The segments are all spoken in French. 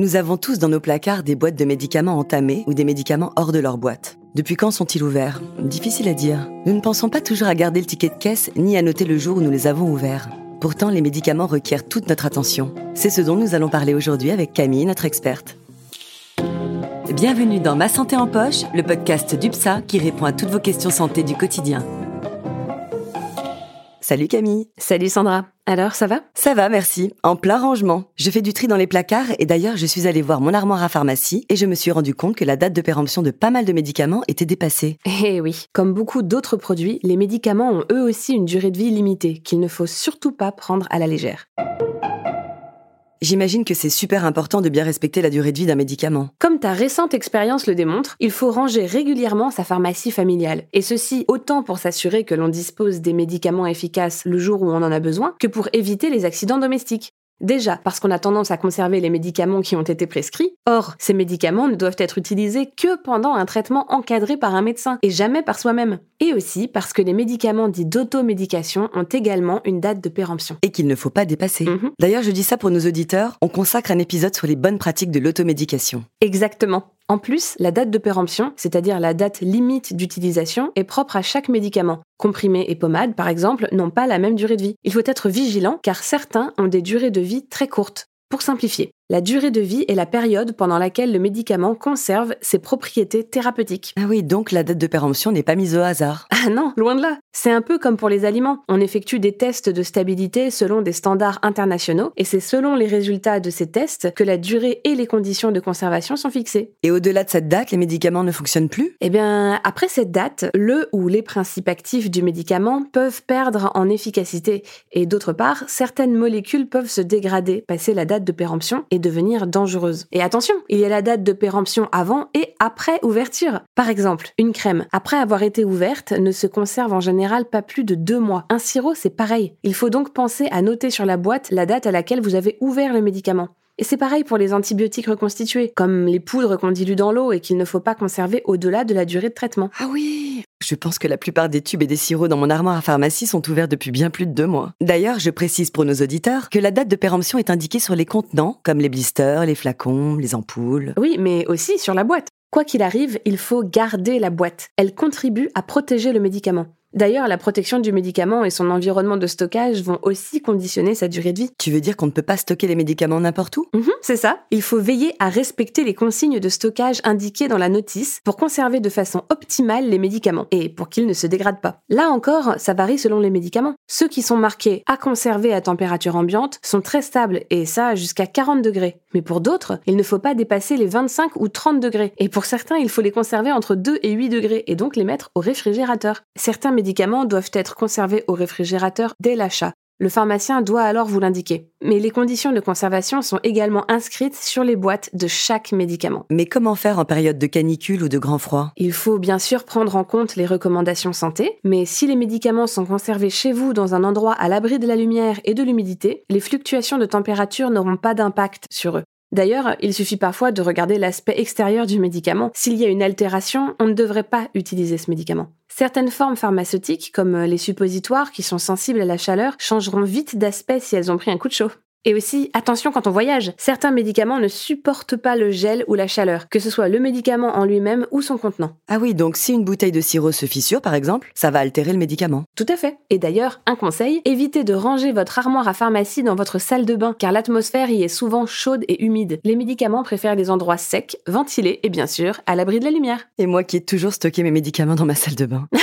Nous avons tous dans nos placards des boîtes de médicaments entamées ou des médicaments hors de leur boîte. Depuis quand sont-ils ouverts? Difficile à dire. Nous ne pensons pas toujours à garder le ticket de caisse ni à noter le jour où nous les avons ouverts. Pourtant, les médicaments requièrent toute notre attention. C'est ce dont nous allons parler aujourd'hui avec Camille, notre experte. Bienvenue dans Ma Santé en Poche, le podcast d'UPSA qui répond à toutes vos questions santé du quotidien. Salut Camille. Salut Sandra. Alors, ça va? Ça va, merci. En plein rangement. Je fais du tri dans les placards et d'ailleurs, je suis allée voir mon armoire à pharmacie et je me suis rendu compte que la date de péremption de pas mal de médicaments était dépassée. Eh oui, comme beaucoup d'autres produits, les médicaments ont eux aussi une durée de vie limitée qu'il ne faut surtout pas prendre à la légère. J'imagine que c'est super important de bien respecter la durée de vie d'un médicament. Comme ta récente expérience le démontre, il faut ranger régulièrement sa pharmacie familiale. Et ceci autant pour s'assurer que l'on dispose des médicaments efficaces le jour où on en a besoin, que pour éviter les accidents domestiques. Déjà, parce qu'on a tendance à conserver les médicaments qui ont été prescrits. Or, ces médicaments ne doivent être utilisés que pendant un traitement encadré par un médecin et jamais par soi-même. Et aussi parce que les médicaments dits d'automédication ont également une date de péremption. Et qu'il ne faut pas dépasser. Mhm. D'ailleurs, je dis ça pour nos auditeurs, on consacre un épisode sur les bonnes pratiques de l'automédication. Exactement. En plus, la date de péremption, c'est-à-dire la date limite d'utilisation, est propre à chaque médicament. Comprimés et pommades, par exemple, n'ont pas la même durée de vie. Il faut être vigilant car certains ont des durées de vie très courtes. Pour simplifier, la durée de vie est la période pendant laquelle le médicament conserve ses propriétés thérapeutiques. Ah oui, donc la date de péremption n'est pas mise au hasard. Ah non, loin de là. C'est un peu comme pour les aliments. On effectue des tests de stabilité selon des standards internationaux et c'est selon les résultats de ces tests que la durée et les conditions de conservation sont fixées. Et au-delà de cette date, les médicaments ne fonctionnent plus? Eh bien, après cette date, le ou les principes actifs du médicament peuvent perdre en efficacité et d'autre part, certaines molécules peuvent se dégrader, passer la date de péremption et devenir dangereuses. Et attention, il y a la date de péremption avant et après ouverture. Par exemple, une crème, après avoir été ouverte, ne se conserve en général pas plus de deux mois. Un sirop, c'est pareil. Il faut donc penser à noter sur la boîte la date à laquelle vous avez ouvert le médicament. Et c'est pareil pour les antibiotiques reconstitués, comme les poudres qu'on dilue dans l'eau et qu'il ne faut pas conserver au-delà de la durée de traitement. Ah oui Je pense que la plupart des tubes et des sirops dans mon armoire à pharmacie sont ouverts depuis bien plus de deux mois. D'ailleurs, je précise pour nos auditeurs que la date de péremption est indiquée sur les contenants, comme les blisters, les flacons, les ampoules. Oui, mais aussi sur la boîte. Quoi qu'il arrive, il faut garder la boîte. Elle contribue à protéger le médicament. D'ailleurs, la protection du médicament et son environnement de stockage vont aussi conditionner sa durée de vie. Tu veux dire qu'on ne peut pas stocker les médicaments n'importe où? Mhm, c'est ça. Il faut veiller à respecter les consignes de stockage indiquées dans la notice pour conserver de façon optimale les médicaments et pour qu'ils ne se dégradent pas. Là encore, ça varie selon les médicaments. Ceux qui sont marqués à conserver à température ambiante sont très stables et ça jusqu'à 40 degrés. Mais pour d'autres, il ne faut pas dépasser les 25 ou 30 degrés. Et pour certains, il faut les conserver entre 2 et 8 degrés et donc les mettre au réfrigérateur. Certains médicaments doivent être conservés au réfrigérateur dès l'achat. Le pharmacien doit alors vous l'indiquer. Mais les conditions de conservation sont également inscrites sur les boîtes de chaque médicament. Mais comment faire en période de canicule ou de grand froid? Il faut bien sûr prendre en compte les recommandations santé, mais si les médicaments sont conservés chez vous dans un endroit à l'abri de la lumière et de l'humidité, les fluctuations de température n'auront pas d'impact sur eux. D'ailleurs, il suffit parfois de regarder l'aspect extérieur du médicament. S'il y a une altération, on ne devrait pas utiliser ce médicament. Certaines formes pharmaceutiques, comme les suppositoires qui sont sensibles à la chaleur, changeront vite d'aspect si elles ont pris un coup de chaud. Et aussi, attention quand on voyage, certains médicaments ne supportent pas le gel ou la chaleur, que ce soit le médicament en lui-même ou son contenant. Ah oui, donc si une bouteille de sirop se fissure, par exemple, ça va altérer le médicament. Tout à fait. Et d'ailleurs, un conseil, évitez de ranger votre armoire à pharmacie dans votre salle de bain, car l'atmosphère y est souvent chaude et humide. Les médicaments préfèrent les endroits secs, ventilés et bien sûr, à l'abri de la lumière. Et moi qui ai toujours stocké mes médicaments dans ma salle de bain.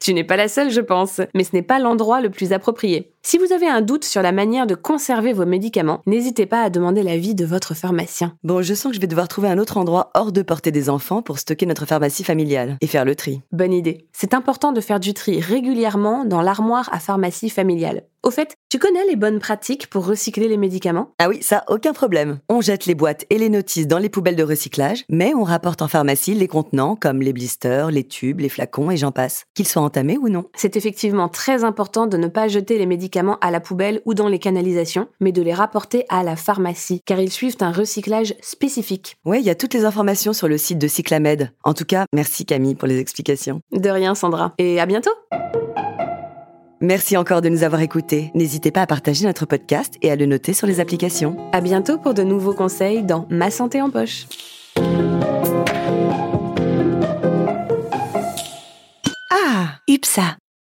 Tu n'es pas la seule, je pense, mais ce n'est pas l'endroit le plus approprié. Si vous avez un doute sur la manière de conserver vos médicaments, n'hésitez pas à demander l'avis de votre pharmacien. Bon, je sens que je vais devoir trouver un autre endroit hors de portée des enfants pour stocker notre pharmacie familiale et faire le tri. Bonne idée. C'est important de faire du tri régulièrement dans l'armoire à pharmacie familiale. Au fait, tu connais les bonnes pratiques pour recycler les médicaments? Ah oui, ça, aucun problème. On jette les boîtes et les notices dans les poubelles de recyclage, mais on rapporte en pharmacie les contenants comme les blisters, les tubes, les flacons et j'en passe, qu'ils soient entamés ou non. C'est effectivement très important de ne pas jeter les médicaments à la poubelle ou dans les canalisations, mais de les rapporter à la pharmacie, car ils suivent un recyclage spécifique. Ouais, il y a toutes les informations sur le site de Cyclamed. En tout cas, merci Camille pour les explications. De rien, Sandra. Et à bientôt Merci encore de nous avoir écoutés. N'hésitez pas à partager notre podcast et à le noter sur les applications. À bientôt pour de nouveaux conseils dans Ma santé en poche. Ah, UPSA.